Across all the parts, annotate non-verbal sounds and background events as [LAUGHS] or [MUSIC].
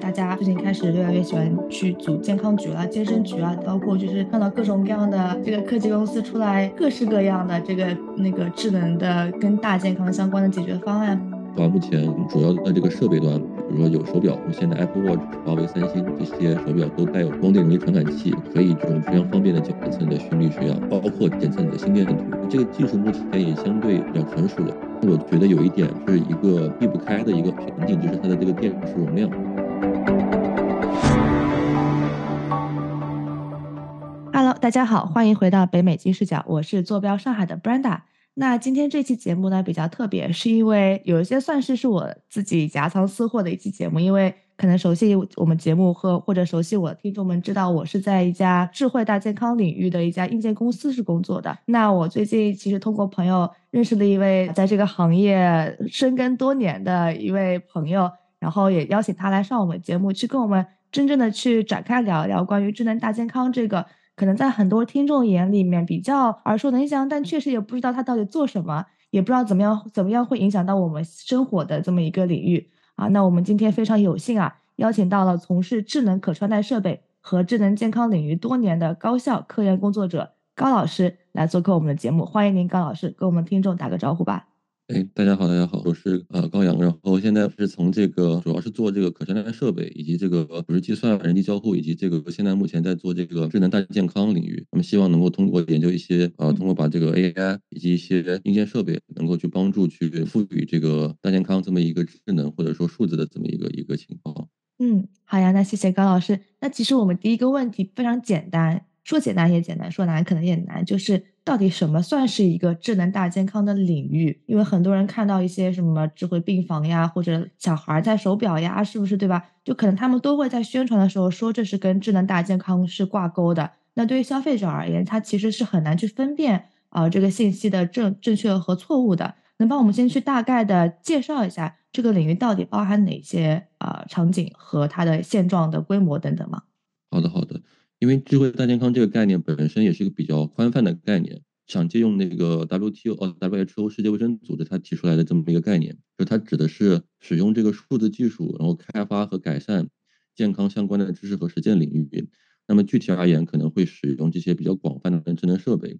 大家最近开始越来越喜欢去组健康局了、健身局啊，包括就是看到各种各样的这个科技公司出来各式各样的这个那个智能的跟大健康相关的解决方案。啊目前主要的这个设备端，比如说有手表，现在 Apple Watch、华为、三星这些手表都带有光电容易传感器，可以这种非常方便的检测你的心率血氧，包括检测你的心电图。这个技术目前也相对比较成熟了。我觉得有一点是一个避不开的一个瓶颈，就是它的这个电池容量。Hello，大家好，欢迎回到北美金视角，我是坐标上海的 Brenda。那今天这期节目呢比较特别，是因为有一些算是是我自己夹藏私货的一期节目，因为可能熟悉我们节目和或者熟悉我的听众们知道，我是在一家智慧大健康领域的一家硬件公司是工作的。那我最近其实通过朋友认识了一位在这个行业深耕多年的一位朋友，然后也邀请他来上我们节目，去跟我们真正的去展开聊一聊关于智能大健康这个。可能在很多听众眼里面比较耳熟能详，但确实也不知道它到底做什么，也不知道怎么样怎么样会影响到我们生活的这么一个领域啊。那我们今天非常有幸啊，邀请到了从事智能可穿戴设备和智能健康领域多年的高校科研工作者高老师来做客我们的节目，欢迎您高老师跟我们听众打个招呼吧。哎，大家好，大家好，我是呃高阳，然后现在是从这个主要是做这个可穿戴设备，以及这个不是计算、人机交互，以及这个现在目前在做这个智能大健康领域。那么希望能够通过研究一些呃，通过把这个 AI 以及一些硬件设备，能够去帮助去赋予这个大健康这么一个智能或者说数字的这么一个一个情况。嗯，好呀，那谢谢高老师。那其实我们第一个问题非常简单，说简单也简单，说难可能也难，就是。到底什么算是一个智能大健康的领域？因为很多人看到一些什么智慧病房呀，或者小孩戴手表呀，是不是对吧？就可能他们都会在宣传的时候说这是跟智能大健康是挂钩的。那对于消费者而言，他其实是很难去分辨啊这个信息的正正确和错误的。能帮我们先去大概的介绍一下这个领域到底包含哪些啊场景和它的现状的规模等等吗？好的，好的。因为智慧大健康这个概念本身也是一个比较宽泛的概念，想借用那个 WTO 哦 WHO 世界卫生组织它提出来的这么一个概念，就它指的是使用这个数字技术，然后开发和改善健康相关的知识和实践领域。那么具体而言，可能会使用这些比较广泛的智能设备，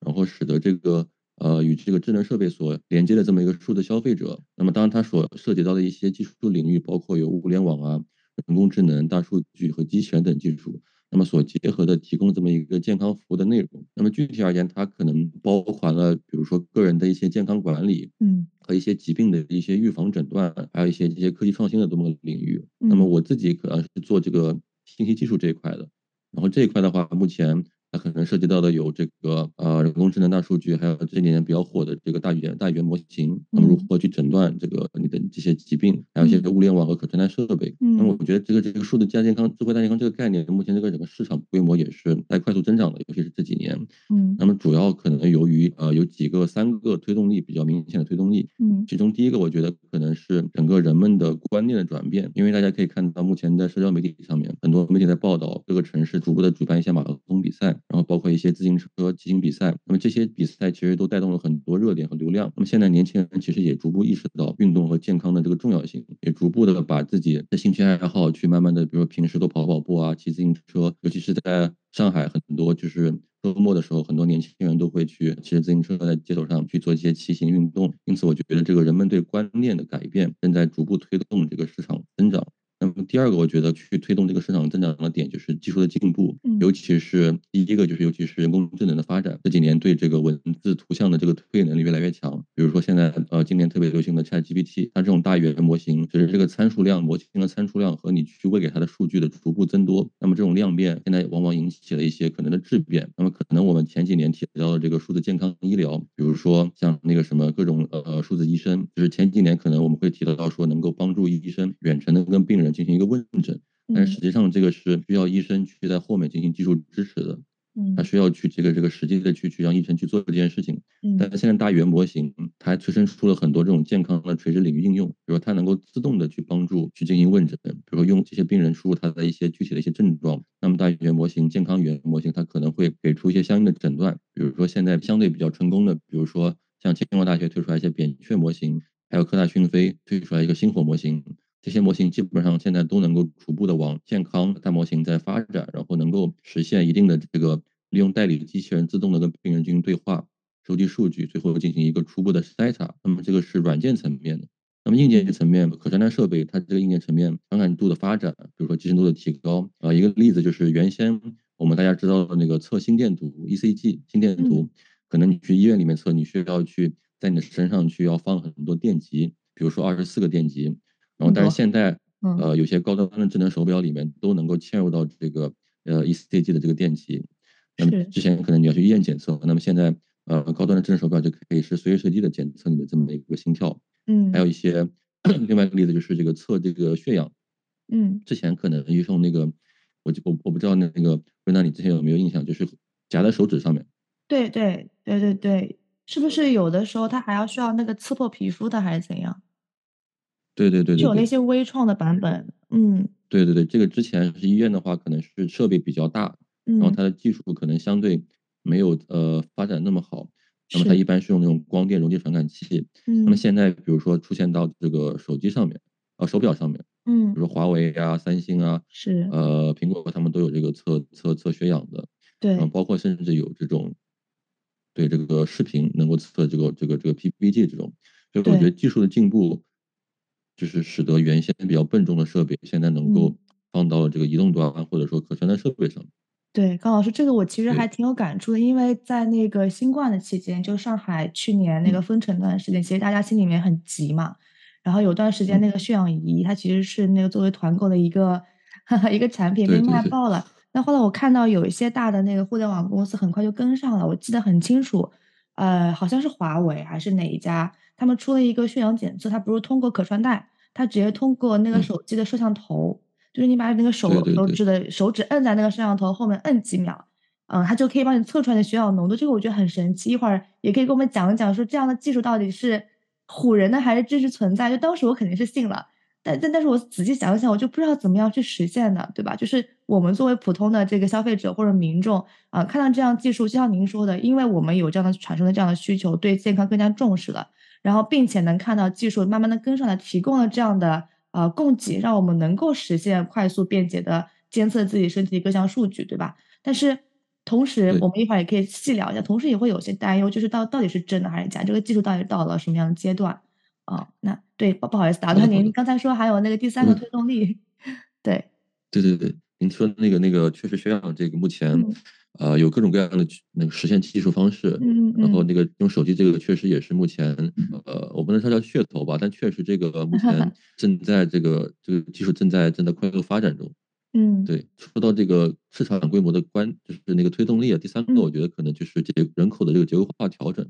然后使得这个呃与这个智能设备所连接的这么一个数字消费者。那么当然它所涉及到的一些技术领域，包括有物联网啊、人工智能、大数据和机器人等技术。那么所结合的提供这么一个健康服务的内容，那么具体而言，它可能包含了，比如说个人的一些健康管理，嗯，和一些疾病的一些预防诊断，还有一些这些科技创新的这么个领域。那么我自己可能是做这个信息技术这一块的，然后这一块的话，目前。它可能涉及到的有这个呃人工智能大数据，还有这几年比较火的这个大语言大语言模型，那么如何去诊断这个你的这些疾病，还有一些物联网和可穿戴设备。那么我觉得这个这个数字加健康、智慧大健康这个概念，目前这个整个市场规模也是在快速增长的，尤其是这几年。嗯，那么主要可能由于呃有几个三个推动力比较明显的推动力。嗯，其中第一个我觉得可能是整个人们的观念的转变，因为大家可以看到目前在社交媒体上面，很多媒体在报道各个城市逐步的举办一些马拉松比赛，然后包括一些。自行车骑行比赛，那么这些比赛其实都带动了很多热点和流量。那么现在年轻人其实也逐步意识到运动和健康的这个重要性，也逐步的把自己的兴趣爱好去慢慢的，比如说平时都跑跑步啊，骑自行车，尤其是在上海，很多就是周末的时候，很多年轻人都会去骑着自行车在街头上去做一些骑行运动。因此，我觉得这个人们对观念的改变正在逐步推动这个市场增长。那么第二个，我觉得去推动这个市场增长的点就是技术的进步，尤其是第一个就是尤其是人工智能的发展，这几年对这个文字、图像的这个推理能力越来越强。比如说现在呃今年特别流行的 ChatGPT，它这种大语言模型，随着这个参数量模型的参数量和你去喂给它的数据的逐步增多，那么这种量变现在往往引起了一些可能的质变。那么可能我们前几年提到的这个数字健康医疗，比如说像那个什么各种呃数字医生，就是前几年可能我们会提到到说能够帮助医生远程的跟病人。进行一个问诊，但是实际上这个是需要医生去在后面进行技术支持的，嗯，他需要去这个这个实际的去去让医生去做这件事情，嗯，但是现在大语言模型它还催生出了很多这种健康的垂直领域应用，比如说它能够自动的去帮助去进行问诊，比如说用这些病人输入他的一些具体的一些症状，那么大语言模型、健康语言模型它可能会给出一些相应的诊断，比如说现在相对比较成功的，比如说像清华大学推出来一些扁鹊模型，还有科大讯飞推出来一个星火模型。这些模型基本上现在都能够逐步的往健康大模型在发展，然后能够实现一定的这个利用代理机器人自动的跟病人进行对话，收集数据，最后进行一个初步的筛查。那么这个是软件层面的。那么硬件层面，可穿戴设备它这个硬件层面传感度的发展，比如说集成度的提高啊，一个例子就是原先我们大家知道的那个测心电图 ECG 心电图，可能你去医院里面测，你需要去在你的身上去要放很多电极，比如说二十四个电极，然后但是现在呃有些高端的智能手表里面都能够嵌入到这个呃 ECG 的这个电极，那么之前可能你要去医院检测，那么现在呃高端的智能手表就可以是随时随地的检测你的这么一个心跳。嗯，还有一些另外一个例子就是这个测这个血氧，嗯，之前可能用那个，我就我我不知道那那个瑞娜你之前有没有印象，就是夹在手指上面。对对对对对，是不是有的时候它还要需要那个刺破皮肤的，还是怎样？对对对对，就有那些微创的版本，嗯，对对对，这个之前是医院的话，可能是设备比较大，然后它的技术可能相对没有呃发展那么好。那么它一般是用那种光电容积传感器，那么现在比如说出现到这个手机上面，呃手表上面，嗯，比如说华为啊、三星啊，是，呃苹果他们都有这个测测测血氧的，对，包括甚至有这种，对这个视频能够测这个这个这个 PPG 这种，所以我觉得技术的进步，就是使得原先比较笨重的设备现在能够放到这个移动端或者说可穿戴设备上。对，高老师，这个我其实还挺有感触的，因为在那个新冠的期间，就上海去年那个封城那段时间，其实大家心里面很急嘛。然后有段时间那个血氧仪，它其实是那个作为团购的一个 [LAUGHS] 一个产品被卖爆了。那后来我看到有一些大的那个互联网公司很快就跟上了，我记得很清楚，呃，好像是华为还是哪一家，他们出了一个血氧检测，它不是通过可穿戴，它直接通过那个手机的摄像头。就是你把那个手手指的手指摁在那个摄像头后面摁几秒，嗯，它就可以帮你测出来的血氧浓度。这个我觉得很神奇，一会儿也可以给我们讲一讲，说这样的技术到底是唬人的还是真实存在？就当时我肯定是信了，但但但是我仔细想想，我就不知道怎么样去实现的，对吧？就是我们作为普通的这个消费者或者民众啊，看到这样技术，就像您说的，因为我们有这样的产生的这样的需求，对健康更加重视了，然后并且能看到技术慢慢的跟上来，提供了这样的。呃，供给让我们能够实现快速便捷的监测自己身体的各项数据，对吧？但是同时，我们一会儿也可以细聊一下，同时也会有些担忧，就是到到底是真的还是假？这个技术到底到了什么样的阶段？啊，那对，不不好意思打断您，刚才说还有那个第三个推动力，[LAUGHS] 对，对对对，您说的那个那个确实血氧这个目前。呃，有各种各样的那个实现技术方式，嗯然后那个用手机这个确实也是目前，呃，我不能说叫噱头吧，但确实这个目前 [LAUGHS] 正在这个这个技术正在正在快速发展中，嗯，对。说到这个市场规模的关，就是那个推动力啊，第三个我觉得可能就是结人口的这个结构化调整，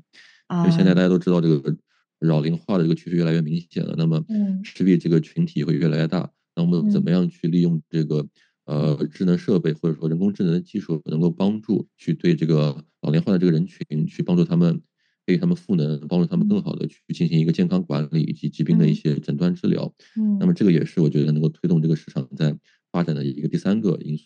因为现在大家都知道这个老龄化的这个趋势越来越明显了，那么势必这个群体会越来越大，那我们怎么样去利用这个？呃，智能设备或者说人工智能的技术能够帮助去对这个老龄化的这个人群去帮助他们，给他们赋能，帮助他们更好的去进行一个健康管理以及疾病的一些诊断治疗。嗯，那么这个也是我觉得能够推动这个市场在发展的一个第三个因素。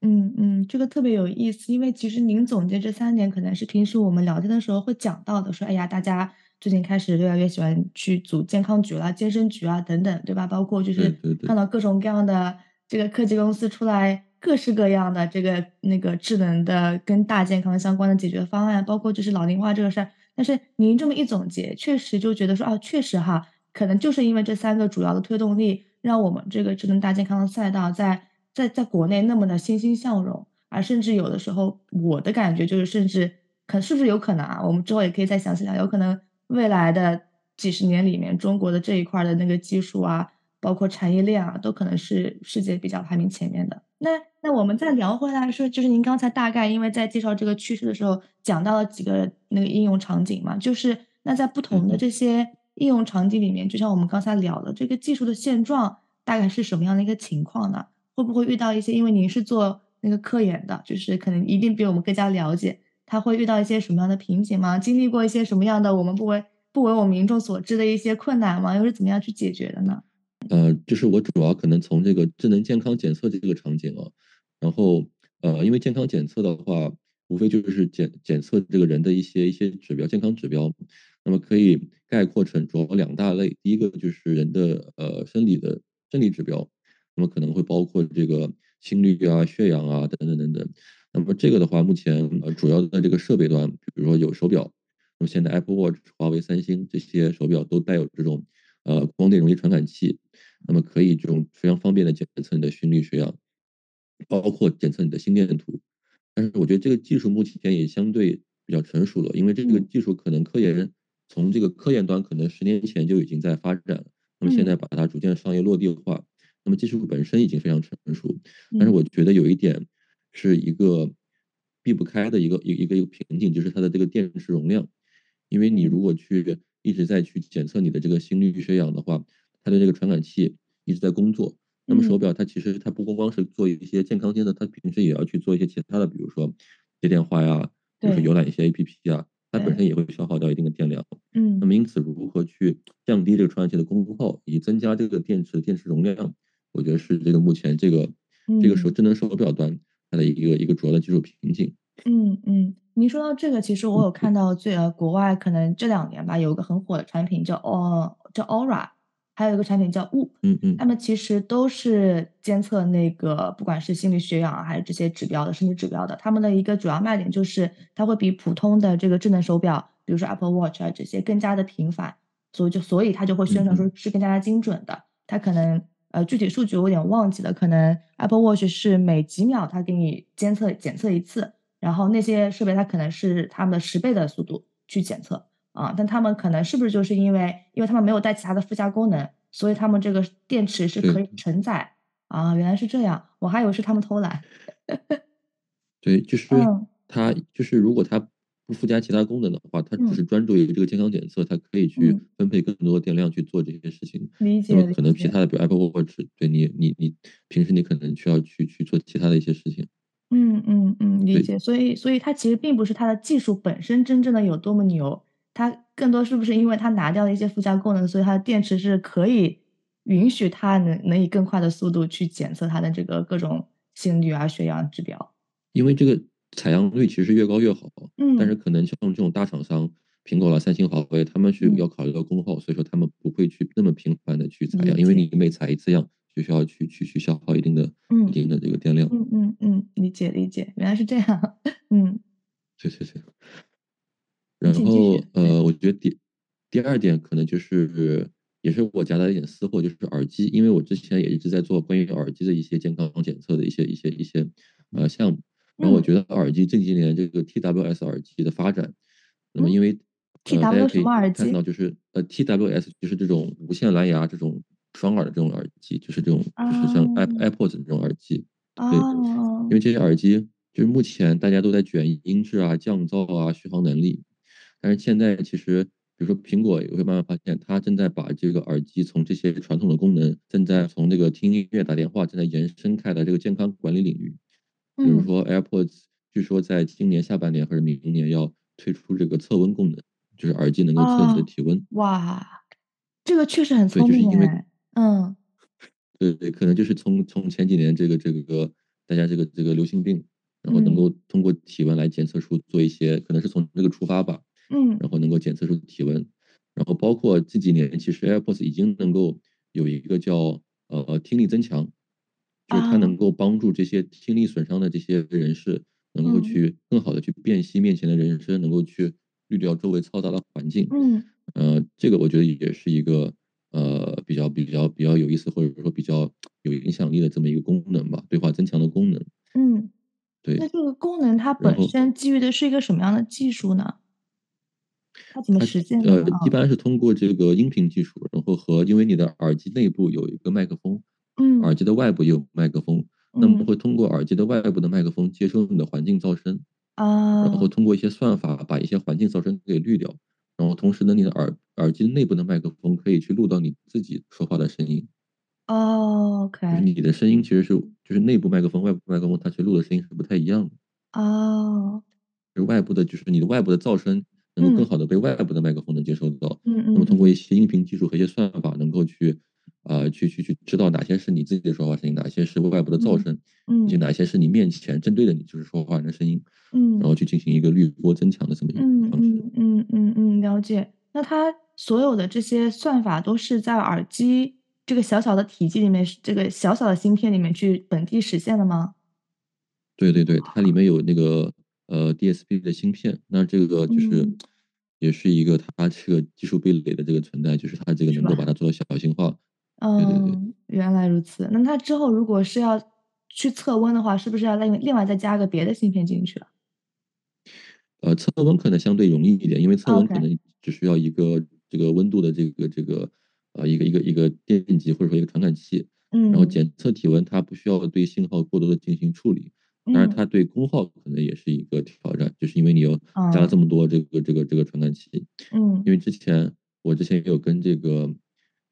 嗯嗯，这个特别有意思，因为其实您总结这三点，可能是平时我们聊天的时候会讲到的，说哎呀，大家最近开始越来越喜欢去组健康局啦、健身局啊等等，对吧？包括就是看到各种各样的。这个科技公司出来各式各样的这个那个智能的跟大健康相关的解决方案，包括就是老龄化这个事儿。但是您这么一总结，确实就觉得说啊，确实哈，可能就是因为这三个主要的推动力，让我们这个智能大健康的赛道在在在国内那么的欣欣向荣。而甚至有的时候，我的感觉就是，甚至可是不是有可能啊？我们之后也可以再详细聊，有可能未来的几十年里面，中国的这一块的那个技术啊。包括产业链啊，都可能是世界比较排名前面的。那那我们再聊回来说，就是您刚才大概因为在介绍这个趋势的时候，讲到了几个那个应用场景嘛，就是那在不同的这些应用场景里面，就像我们刚才聊的这个技术的现状，大概是什么样的一个情况呢？会不会遇到一些？因为您是做那个科研的，就是可能一定比我们更加了解，他会遇到一些什么样的瓶颈吗？经历过一些什么样的我们不为不为我们民众所知的一些困难吗？又是怎么样去解决的呢？呃，就是我主要可能从这个智能健康检测这个场景啊，然后呃，因为健康检测的话，无非就是检检测这个人的一些一些指标，健康指标，那么可以概括成主要两大类，第一个就是人的呃生理的生理指标，那么可能会包括这个心率啊、血氧啊等等等等。那么这个的话，目前呃主要的这个设备端，比如说有手表，那么现在 Apple Watch、华为、三星这些手表都带有这种呃光电容易传感器，那么可以这种非常方便的检测你的心率、血氧，包括检测你的心电图。但是我觉得这个技术目前也相对比较成熟了，因为这个技术可能科研从这个科研端可能十年前就已经在发展了，那么现在把它逐渐商业落地化，那么技术本身已经非常成熟。但是我觉得有一点是一个避不开的一个一一个一个瓶颈，就是它的这个电池容量，因为你如果去一直在去检测你的这个心率、血氧的话，它的这个传感器一直在工作。那么手表它其实它不光光是做一些健康监测，它平时也要去做一些其他的，比如说接电话呀，比如说浏览一些 APP 啊，它本身也会消耗掉一定的电量。嗯，那么因此如何去降低这个传感器的功耗，以增加这个电池电池容量，我觉得是这个目前这个这个手智能手表端它的一个一个主要的技术瓶颈。嗯嗯，您说到这个，其实我有看到最呃国外可能这两年吧，有一个很火的产品叫哦叫 Aura。还有一个产品叫 Whoop，嗯嗯，他们其实都是监测那个不管是心率、血氧啊，还是这些指标的身体指标的。他们的一个主要卖点就是它会比普通的这个智能手表，比如说 Apple Watch 啊这些更加的频繁，所以就所以它就会宣传说是更加的精准的。它可能呃具体数据我有点忘记了，可能 Apple Watch 是每几秒它给你监测检测一次，然后那些设备它可能是它们的十倍的速度去检测。啊，但他们可能是不是就是因为，因为他们没有带其他的附加功能，所以他们这个电池是可以承载啊？原来是这样，我还以为是他们偷懒。[LAUGHS] 对，就是它，就是如果它不附加其他功能的话，它只是专注于这个健康检测，它可以去分配更多的电量去做这些事情。理解。那么可能其他的，比如 Apple Watch，对你，你，你平时你可能需要去去做其他的一些事情。嗯嗯嗯，理解。所以，所以它其实并不是它的技术本身真正的有多么牛。它更多是不是因为它拿掉了一些附加功能，所以它的电池是可以允许它能能以更快的速度去检测它的这个各种心率啊、血氧指标。因为这个采样率其实越高越好，嗯，但是可能像这种大厂商，苹果了、三星、华为，他们是要考虑到功耗，所以说他们不会去那么频繁的去采样，因为你每采一次样就需要去去去消耗一定的、一定的这个电量。嗯嗯嗯，理解理解，原来是这样，嗯，[LAUGHS] 对对对。然后，呃，我觉得第第二点可能就是，也是我夹带一点私货，就是耳机，因为我之前也一直在做关于耳机的一些健康检测的一些一些一些呃项目。然后我觉得耳机近几年这个 TWS 耳机的发展，那么因为呃大家可以看到，就是呃 TWS 就是这种无线蓝牙这种双耳的这种耳机，就是这种就是像 AirPods 这种耳机。对，因为这些耳机就是目前大家都在卷音质啊、降噪啊、续航能力。但是现在其实，比如说苹果也会慢慢发现，它正在把这个耳机从这些传统的功能，正在从那个听音乐、打电话，正在延伸开的这个健康管理领域。比如说 AirPods，据说在今年下半年或者明年要推出这个测温功能，就是耳机能够测你的体温。哇，这个确实很聪明哎。嗯，对对，可能就是从从前几年这个这个大家这个这个流行病，然后能够通过体温来检测出做一些，可能是从这个出发吧。嗯，然后能够检测出体温，然后包括这几年，其实 AirPods 已经能够有一个叫呃听力增强，就是它能够帮助这些听力损伤的这些人士，能够去更好的去辨析面前的人声，能够去滤掉周围嘈杂的环境。嗯，呃，这个我觉得也是一个呃比较比较比较有意思，或者说比较有影响力的这么一个功能吧，对话增强的功能。嗯，对。那这个功能它本身基于的是一个什么样的技术呢？它怎么实现的？呃，一般是通过这个音频技术，然后和因为你的耳机内部有一个麦克风，嗯，耳机的外部也有麦克风，那么会通过耳机的外部的麦克风接收你的环境噪声，啊，然后通过一些算法把一些环境噪声给滤掉，然后同时呢，你的耳耳机内部的麦克风可以去录到你自己说话的声音。哦，OK，就是你的声音其实是就是内部麦克风、外部麦克风，它其实录的声音是不太一样的。哦，就是外部的，就是你的外部的噪声。能够更好的被外部的麦克风能接收到，嗯嗯，那么通过一些音频技术和一些算法，能够去，啊，去去去知道哪些是你自己的说话声音，哪些是外部的噪声，嗯，以及哪些是你面前针对的你就是说话人的声音，嗯，然后去进行一个滤波增强的这么一个方式，嗯嗯嗯嗯，了解。那它所有的这些算法都是在耳机这个小小的体积里面，这个小小的芯片里面去本地实现的吗？对对对，它里面有那个呃 DSP 的芯片，那这个就是也是一个它这个技术壁垒的这个存在，就是它这个能够把它做到小型化。对对对，原来如此。那它之后如果是要去测温的话，是不是要另另外再加个别的芯片进去啊？呃，测温可能相对容易一点，因为测温可能只需要一个这个温度的这个这个呃一个一个一个电极或者说一个传感器，嗯，然后检测体温，它不需要对信号过多的进行处理，当然它对功耗可能也是一个挑战，就是因为你有加了这么多这个这个这个传感器，嗯，因为之前我之前也有跟这个。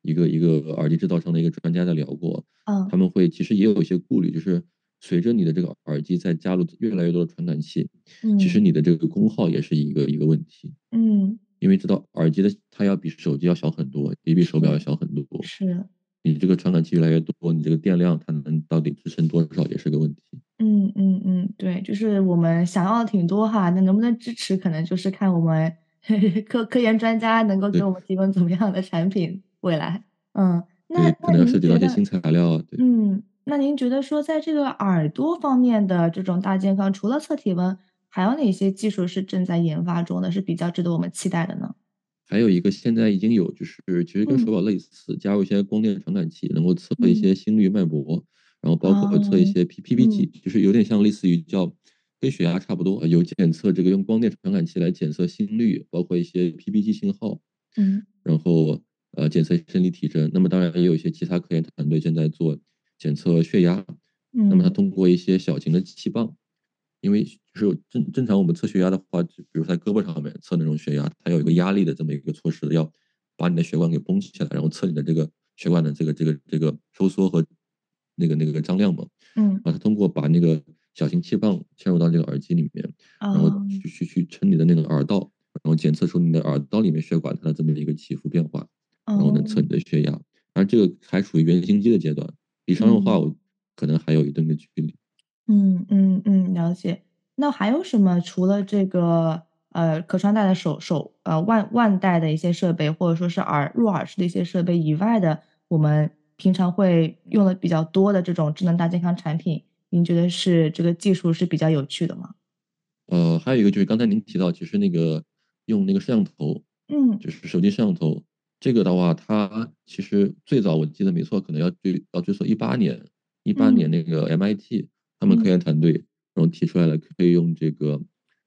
一个一个耳机制造商的一个专家在聊过，嗯，他们会其实也有一些顾虑，就是随着你的这个耳机在加入越来越多的传感器，嗯，其实你的这个功耗也是一个一个问题，嗯，因为知道耳机的它要比手机要小很多，也比手表要小很多，是，你这个传感器越来越多，你这个电量它能到底支撑多少也是个问题。嗯嗯嗯，对，就是我们想要的挺多哈，那能不能支持，可能就是看我们 [LAUGHS] 科科研专家能够给我们提供怎么样的产品。未来，嗯，那可能要涉及到一些新材料，对，嗯，那您觉得说在这个耳朵方面的这种大健康，除了测体温，还有哪些技术是正在研发中的，是比较值得我们期待的呢？还有一个现在已经有，就是其实跟手表类似，加入一些光电传感器，能够测一些心率、脉搏，然后包括测一些 P P P G，就是有点像类似于叫跟血压差不多，有检测这个用光电传感器来检测心率，包括一些 P P G 信号，嗯，然后。呃，检测生理体征，那么当然也有一些其他科研团队正在做检测血压。嗯，那么它通过一些小型的气棒，因为就是正正常我们测血压的话，就比如在胳膊上面测那种血压，它有一个压力的这么一个措施，要把你的血管给绷起来，然后测你的这个血管的这个这个这个收缩和那个那个张量嘛。嗯，啊，它通过把那个小型气棒嵌入到这个耳机里面，然后去去去撑你的那个耳道，然后检测出你的耳道里面血管它的这么一个起伏变化。然后能测你的血压，而这个还处于原型机的阶段，离商用化我可能还有一定的距离。嗯嗯嗯，了解。那还有什么？除了这个呃可穿戴的手手呃腕腕带的一些设备，或者说是耳入耳式的一些设备以外的，我们平常会用的比较多的这种智能大健康产品，您觉得是这个技术是比较有趣的吗？呃，还有一个就是刚才您提到，其实那个用那个摄像头，嗯，就是手机摄像头。这个的话，它其实最早我记得没错，可能要追要追溯一八年，一八年那个 MIT 他们科研团队然后提出来了，可以用这个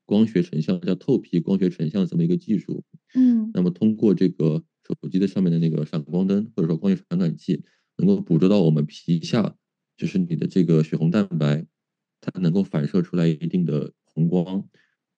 光学成像叫透皮光学成像这么一个技术，嗯，那么通过这个手机的上面的那个闪光灯或者说光学传感器，能够捕捉到我们皮下就是你的这个血红蛋白，它能够反射出来一定的红光。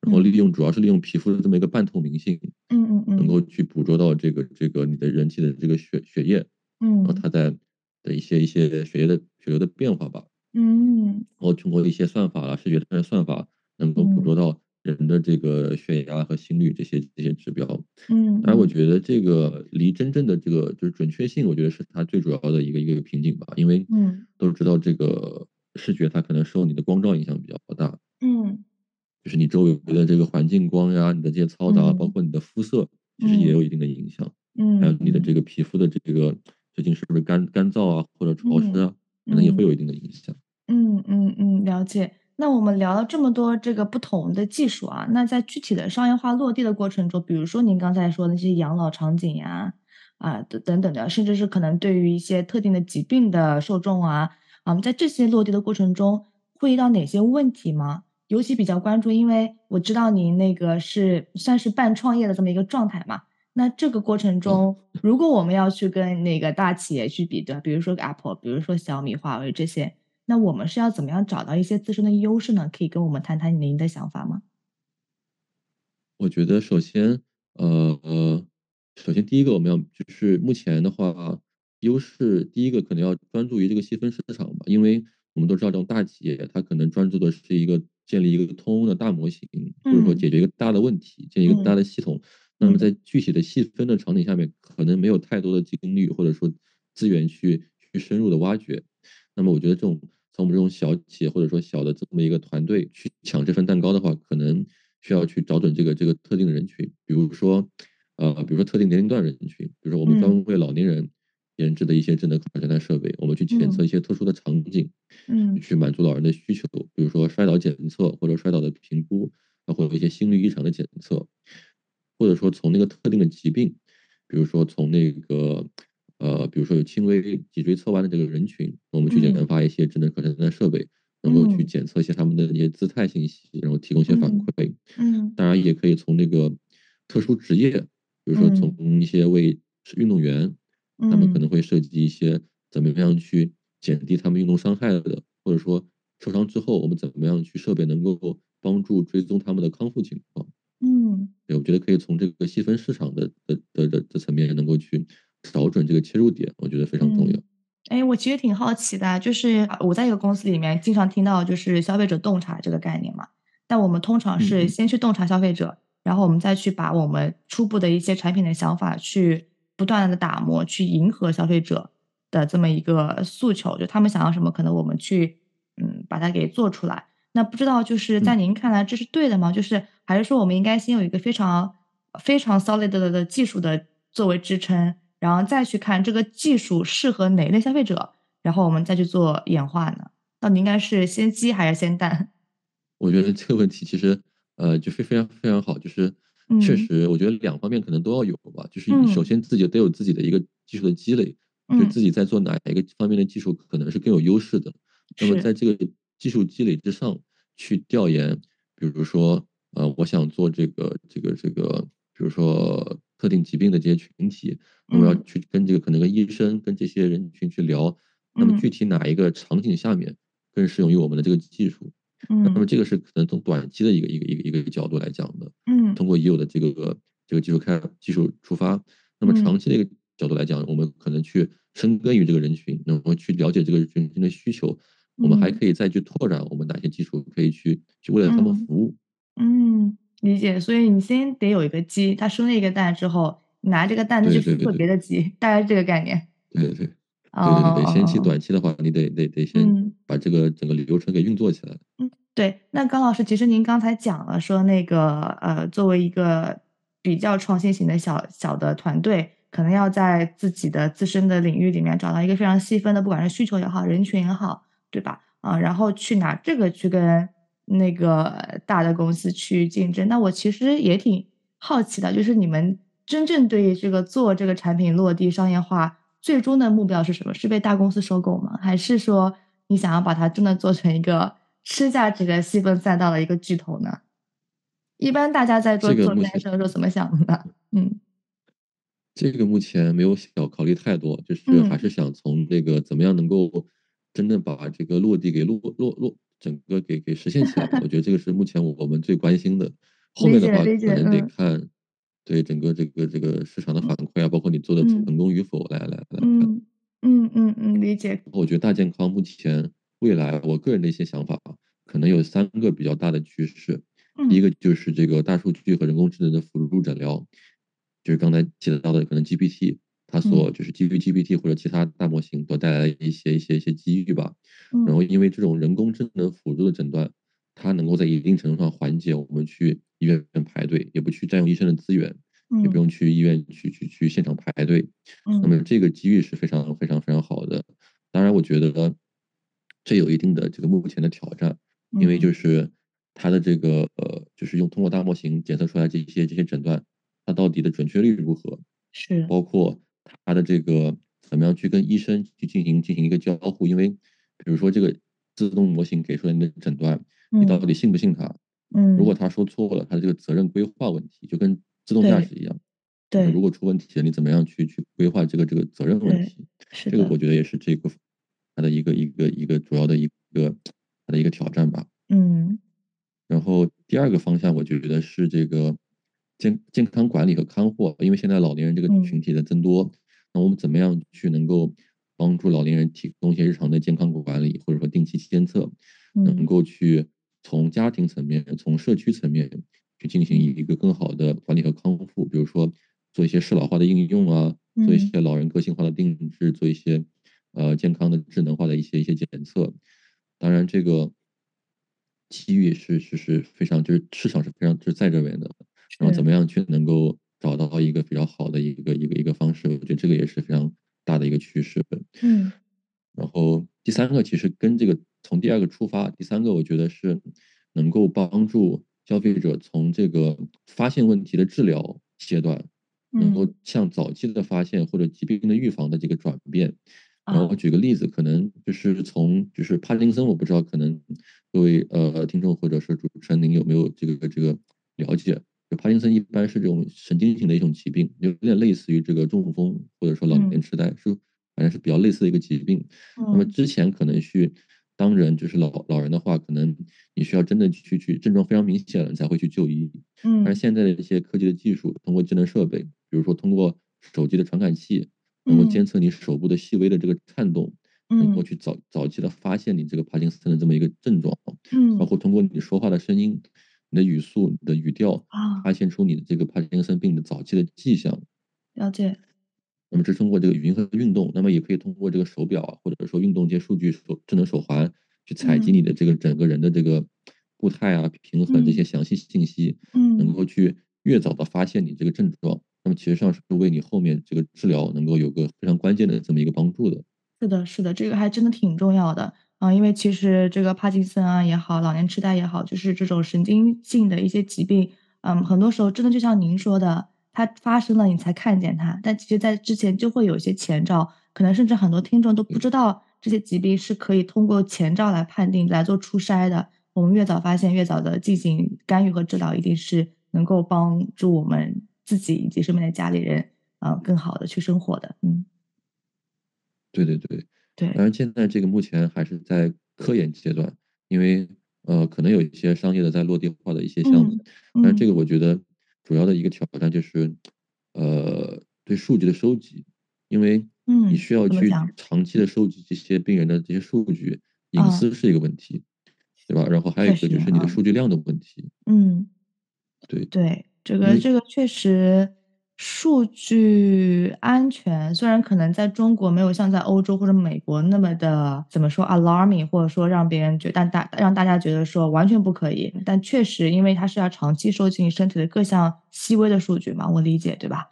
然后利用主要是利用皮肤的这么一个半透明性，嗯嗯嗯，能够去捕捉到这个这个你的人体的这个血血液，嗯，然后它在的一些一些血液的血流的变化吧，嗯，然后通过一些算法啊，视觉的算法，能够捕捉到人的这个血压和心率这些这些指标，嗯，当然我觉得这个离真正的这个就是准确性，我觉得是它最主要的一个一个瓶颈吧，因为嗯，都知道这个视觉它可能受你的光照影响比较大，嗯。就是你周围的这个环境光呀，你的这些嘈杂，包括你的肤色，其实也有一定的影响。嗯，还有你的这个皮肤的这个最近是不是干干燥啊，或者潮湿啊，可能也会有一定的影响。嗯嗯嗯，了解。那我们聊了这么多这个不同的技术啊，那在具体的商业化落地的过程中，比如说您刚才说那些养老场景呀，啊等等等的，甚至是可能对于一些特定的疾病的受众啊，啊，在这些落地的过程中会遇到哪些问题吗？尤其比较关注，因为我知道您那个是算是半创业的这么一个状态嘛。那这个过程中，如果我们要去跟那个大企业去比对，比如说 Apple，比如说小米、华为这些，那我们是要怎么样找到一些自身的优势呢？可以跟我们谈谈您的想法吗？我觉得首先，呃呃，首先第一个我们要就是目前的话，优势第一个可能要专注于这个细分市场吧，因为我们都知道这种大企业它可能专注的是一个。建立一个通用的大模型，或者说解决一个大的问题，建立一个大的系统。那么在具体的细分的场景下面，可能没有太多的精力或者说资源去去深入的挖掘。那么我觉得这种从我们这种小企业或者说小的这么一个团队去抢这份蛋糕的话，可能需要去找准这个这个特定的人群，比如说呃，比如说特定年龄段人群，比如说我们专门为老年人研制的一些智能可穿戴设备，我们去检测一些特殊的场景，嗯，去满足老人的需求，比如说摔倒检测或者摔倒的评估，包括一些心率异常的检测，或者说从那个特定的疾病，比如说从那个呃，比如说有轻微脊椎侧弯的这个人群，我们去研发一些智能可穿戴设备。能够去检测一些他们的一些姿态信息，然后提供一些反馈。嗯，当然也可以从那个特殊职业，比如说从一些为运动员，他们可能会涉及一些怎么样去减低他们运动伤害的，或者说受伤之后我们怎么样去设备能够帮助追踪他们的康复情况。嗯，对，我觉得可以从这个细分市场的的的的的层面能够去找准这个切入点，我觉得非常重要。哎，我其实挺好奇的，就是我在一个公司里面经常听到就是消费者洞察这个概念嘛，但我们通常是先去洞察消费者，然后我们再去把我们初步的一些产品的想法去不断的打磨，去迎合消费者的这么一个诉求，就他们想要什么，可能我们去嗯把它给做出来。那不知道就是在您看来这是对的吗？就是还是说我们应该先有一个非常非常 solid 的的技术的作为支撑？然后再去看这个技术适合哪一类消费者，然后我们再去做演化呢？到底应该是先鸡还是先蛋？我觉得这个问题其实呃就非非常非常好，就是确实我觉得两方面可能都要有吧。就是首先自己得有自己的一个技术的积累，就自己在做哪一个方面的技术可能是更有优势的。那么在这个技术积累之上去调研，比如说呃我想做这个这个这个，比如说特定疾病的这些群体。我要去跟这个可能跟医生跟这些人群去聊，那么具体哪一个场景下面更适用于我们的这个技术？嗯，那么这个是可能从短期的一个一个一个一个角度来讲的。嗯，通过已有的这个这个技术开技术出发，那么长期的一个角度来讲，我们可能去深耕于这个人群，那么去了解这个人群的需求，我们还可以再去拓展我们哪些技术可以去去为了他们服务。嗯，理解。所以你先得有一个鸡，它生了一个蛋之后。拿这个蛋就是特别的鸡，大概是这个概念。对对对，对对对，先期短期的话，你得得得先把这个整个流程给运作起来。嗯，对。那高老师，其实您刚才讲了，说那个呃，作为一个比较创新型的小小的团队，可能要在自己的自身的领域里面找到一个非常细分的，不管是需求也好，人群也好，对吧？啊，然后去拿这个去跟那个大的公司去竞争。那我其实也挺好奇的，就是你们。真正对于这个做这个产品落地商业化，最终的目标是什么？是被大公司收购吗？还是说你想要把它真的做成一个吃价值的细分赛道的一个巨头呢？一般大家在做做这件事的时候怎么想的呢？嗯，这个目前没有小考虑太多，就是还是想从这个怎么样能够真正把这个落地给落落落整个给给实现起来。我觉得这个是目前我们最关心的。后面的话可能得看。对整个这个这个市场的反馈啊，包括你做的成功与否，来来来看。嗯嗯嗯，理解。我觉得大健康目前未来，我个人的一些想法啊，可能有三个比较大的趋势。第一个就是这个大数据和人工智能的辅助诊疗，就是刚才提到的可能 GPT，它所就是基于 GPT 或者其他大模型所带来的一些一些一些机遇吧。然后因为这种人工智能辅助的诊断。它能够在一定程度上缓解我们去医院排队，也不去占用医生的资源，也不用去医院去去去现场排队。那么这个机遇是非常非常非常好的。当然，我觉得这有一定的这个目前的挑战，因为就是它的这个呃，就是用通过大模型检测出来这些这些诊断，它到底的准确率如何？是包括它的这个怎么样去跟医生去进行进行一个交互？因为比如说这个自动模型给出来的诊断。你到底信不信它？嗯，如果他说错了，他的这个责任规划问题就跟自动驾驶一样。对，如果出问题了，你怎么样去去规划这个这个责任问题？是这个我觉得也是这个它的一个一个一个主要的一个它的一个挑战吧。嗯。然后第二个方向，我觉得是这个健健康管理和看护，因为现在老年人这个群体的增多，那我们怎么样去能够帮助老年人提供一些日常的健康管理，或者说定期监测，能够去。从家庭层面、从社区层面去进行一个更好的管理和康复，比如说做一些适老化的应用啊，做一些老人个性化的定制，做一些呃健康的智能化的一些一些检测。当然，这个机遇是是是非常就是市场是非常就是在这边的，然后怎么样去能够找到一个比较好的一个一个一个方式，我觉得这个也是非常大的一个趋势。嗯，然后第三个其实跟这个从第二个出发，第三个我觉得是能够帮助消费者从这个发现问题的治疗阶段，能够向早期的发现或者疾病的预防的这个转变。然后我举个例子，可能就是从就是帕金森，我不知道可能各位呃听众或者是主持人您有没有这个这个了解？就帕金森一般是这种神经型的一种疾病，有点类似于这个中风或者说老年痴呆，是反正是比较类似的一个疾病。那么之前可能去当人就是老老人的话，可能你需要真的去去症状非常明显了，你才会去就医。嗯，但是现在的一些科技的技术，通过智能设备，比如说通过手机的传感器。能够监测你手部的细微的这个颤动，能够去早早期的发现你这个帕金森的这么一个症状，嗯，包括通过你说话的声音、你的语速、你的语调，啊，发现出你的这个帕金森病的早期的迹象。了解。那么这是通过这个语音和运动，那么也可以通过这个手表啊，或者说运动这些数据手智能手环去采集你的这个整个人的这个步态啊、平衡这些详细信息，嗯，能够去越早的发现你这个症状。那么其实上是为你后面这个治疗能够有个非常关键的这么一个帮助的。是的，是的，这个还真的挺重要的啊，因为其实这个帕金森啊也好，老年痴呆也好，就是这种神经性的一些疾病，嗯，很多时候真的就像您说的，它发生了你才看见它，但其实在之前就会有一些前兆，可能甚至很多听众都不知道这些疾病是可以通过前兆来判定、来做初筛的。我们越早发现，越早的进行干预和治疗，一定是能够帮助我们。自己以及身边的家里人，啊，更好的去生活的，嗯，对对对。对。当然，现在这个目前还是在科研阶段，因为呃，可能有一些商业的在落地化的一些项目，但是这个我觉得主要的一个挑战就是，呃，对数据的收集，因为你需要去长期的收集这些病人的这些数据，隐私是一个问题，对吧？然后还有一个就是你的数据量的问题，嗯，对。对。这个这个确实，数据安全虽然可能在中国没有像在欧洲或者美国那么的怎么说 alarming，或者说让别人觉但大让大家觉得说完全不可以，但确实因为它是要长期收集你身体的各项细微的数据嘛，我理解对吧？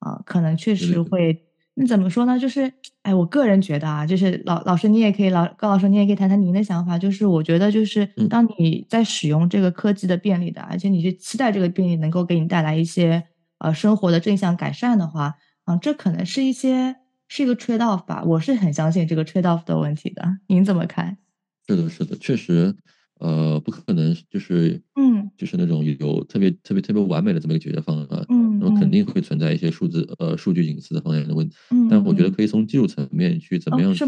啊，可能确实会。那怎么说呢？就是，哎，我个人觉得啊，就是老老师，你也可以老高老师，你也可以谈谈您的想法。就是我觉得，就是当你在使用这个科技的便利的，而且你去期待这个便利能够给你带来一些呃生活的正向改善的话，啊，这可能是一些是一个 trade off 吧。我是很相信这个 trade off 的问题的。您怎么看？是的，是的，确实。呃，不可能就是，嗯，就是那种有特别特别特别完美的这么一个解决方案，嗯，那么肯定会存在一些数字呃数据隐私的方面的问题，嗯，但我觉得可以从技术层面去怎么样去，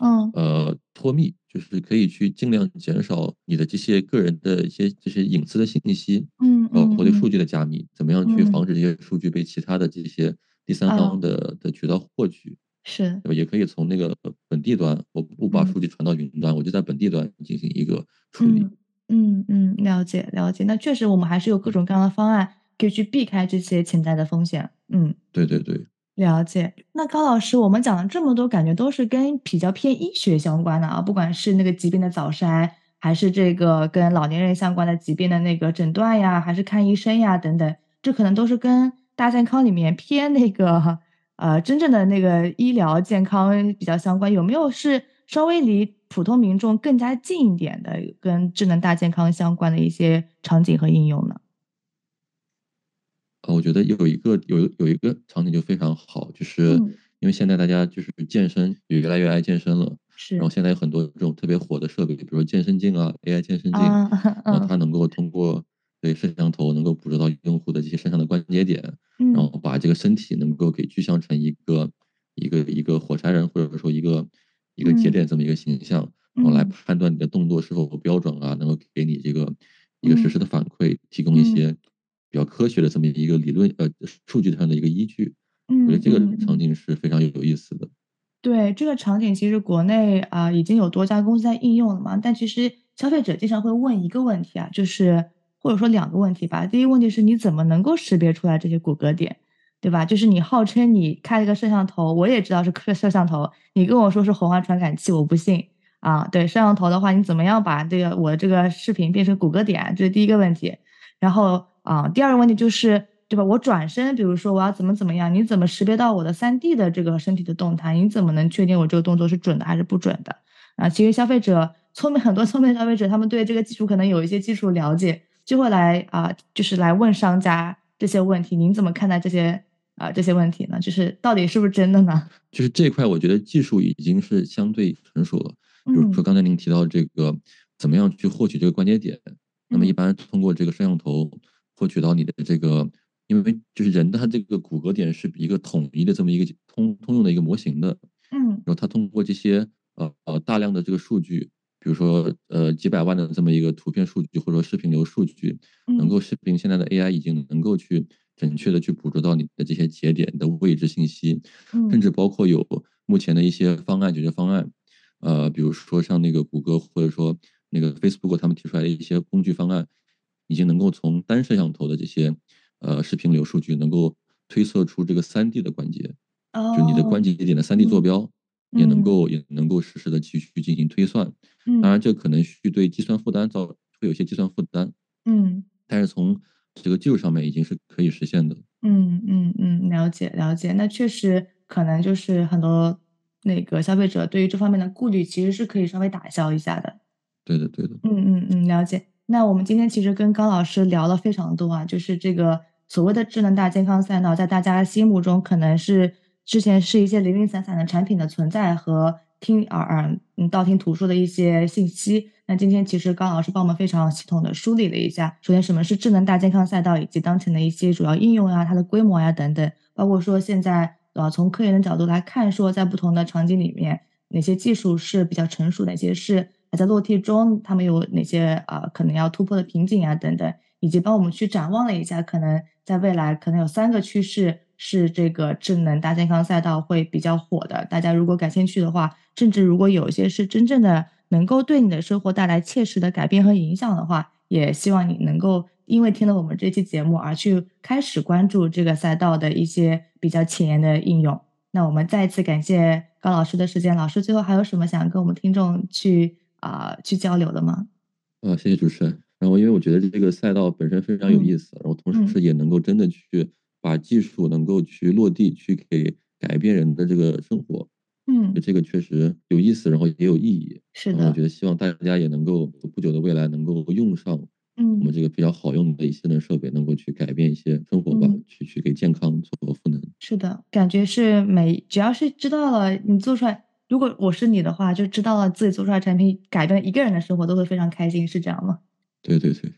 嗯，呃，脱密，就是可以去尽量减少你的这些个人的一些这些隐私的信息，嗯，包括对数据的加密，怎么样。去防止这些数据被其他的这些第三方的的渠道获取。是，也可以从那个本地端，我不把数据传到云端，我就在本地端进行一个处理。嗯嗯，了解了解。那确实，我们还是有各种各样的方案可以去避开这些潜在的风险。嗯，对对对，了解。那高老师，我们讲了这么多，感觉都是跟比较偏医学相关的啊，不管是那个疾病的早筛，还是这个跟老年人相关的疾病的那个诊断呀，还是看医生呀等等，这可能都是跟大健康里面偏那个。呃，真正的那个医疗健康比较相关，有没有是稍微离普通民众更加近一点的，跟智能大健康相关的一些场景和应用呢？呃，我觉得有一个有有一个场景就非常好，就是因为现在大家就是健身也越来越爱健身了，是。然后现在有很多这种特别火的设备，比如说健身镜啊，AI 健身镜，[LAUGHS] 然后它能够通过。对摄像头能够捕捉到用户的这些身上的关节点，然后把这个身体能够给具象成一个一个一个火柴人，或者说一个一个节点这么一个形象，然后来判断你的动作是否标准啊，能够给你这个一个实时的反馈，提供一些比较科学的这么一个理论呃数据上的一个依据。我觉得这个场景是非常有意思的。对这个场景，其实国内啊已经有多家公司在应用了嘛，但其实消费者经常会问一个问题啊，就是。或者说两个问题吧。第一个问题是你怎么能够识别出来这些骨骼点，对吧？就是你号称你开了个摄像头，我也知道是摄像头，你跟我说是红外传感器，我不信啊。对，摄像头的话，你怎么样把这个我这个视频变成骨骼点？这是第一个问题。然后啊，第二个问题就是对吧？我转身，比如说我要怎么怎么样，你怎么识别到我的三 D 的这个身体的动态？你怎么能确定我这个动作是准的还是不准的？啊，其实消费者聪明很多，聪明消费者他们对这个技术可能有一些基础了解，就会来啊，就是来问商家这些问题。您怎么看待这些啊这些问题呢？就是到底是不是真的呢？[LAUGHS] 就是这块，我觉得技术已经是相对成熟了。比如说刚才您提到这个，怎么样去获取这个关节点？那么一般通过这个摄像头获取到你的这个。因为就是人的他这个骨骼点是一个统一的这么一个通通用的一个模型的，嗯，然后他通过这些呃呃大量的这个数据，比如说呃几百万的这么一个图片数据或者说视频流数据，能够视频现在的 AI 已经能够去准确的去捕捉到你的这些节点的位置信息，甚至包括有目前的一些方案解决方案，呃，比如说像那个谷歌或者说那个 Facebook 他们提出来的一些工具方案，已经能够从单摄像头的这些。呃，视频流数据能够推测出这个三 D 的关节，就你的关节点的三 D 坐标，也能够也能够实时的去去进行推算。当然，这可能去对计算负担造会有些计算负担。嗯，但是从这个技术上面已经是可以实现的。嗯嗯嗯，了解了解。那确实可能就是很多那个消费者对于这方面的顾虑，其实是可以稍微打消一下的。对的对的。嗯嗯嗯，了解。那我们今天其实跟高老师聊了非常多啊，就是这个所谓的智能大健康赛道，在大家心目中可能是之前是一些零零散散的产品的存在和听耳耳嗯道听途说的一些信息。那今天其实高老师帮我们非常系统的梳理了一下，首先什么是智能大健康赛道，以及当前的一些主要应用啊，它的规模呀等等，包括说现在呃从科研的角度来看，说在不同的场景里面，哪些技术是比较成熟，哪些是。还在落地中，他们有哪些啊可能要突破的瓶颈啊等等，以及帮我们去展望了一下，可能在未来可能有三个趋势是这个智能大健康赛道会比较火的。大家如果感兴趣的话，甚至如果有一些是真正的能够对你的生活带来切实的改变和影响的话，也希望你能够因为听了我们这期节目而去开始关注这个赛道的一些比较前沿的应用。那我们再一次感谢高老师的时间，老师最后还有什么想跟我们听众去？啊，去交流的吗？啊，谢谢主持人。然后，因为我觉得这个赛道本身非常有意思，然后同时也能够真的去把技术能够去落地，去给改变人的这个生活。嗯，这个确实有意思，然后也有意义。是的，我觉得希望大家也能够不久的未来能够用上，嗯，我们这个比较好用的一些的设备，能够去改变一些生活吧，去去给健康做赋能。是的，感觉是每只要是知道了你做出来。如果我是你的话，就知道了自己做出来产品改变一个人的生活，都会非常开心，是这样吗？对对对。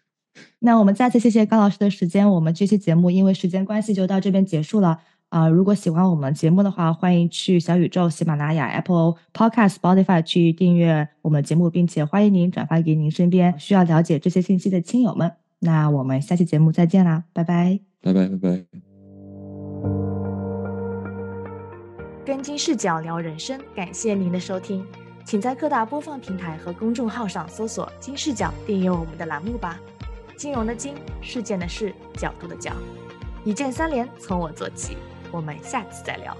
[LAUGHS] 那我们再次谢谢高老师的时间，我们这期节目因为时间关系就到这边结束了啊！如果喜欢我们节目的话，欢迎去小宇宙、喜马拉雅、Apple Podcast、Spotify 去订阅我们的节目，并且欢迎您转发给您身边需要了解这些信息的亲友们。那我们下期节目再见啦，拜拜！拜拜拜拜。跟金视角聊人生，感谢您的收听，请在各大播放平台和公众号上搜索“金视角”，订阅我们的栏目吧。金融的金，事件的事，角度的角，一键三连，从我做起。我们下期再聊。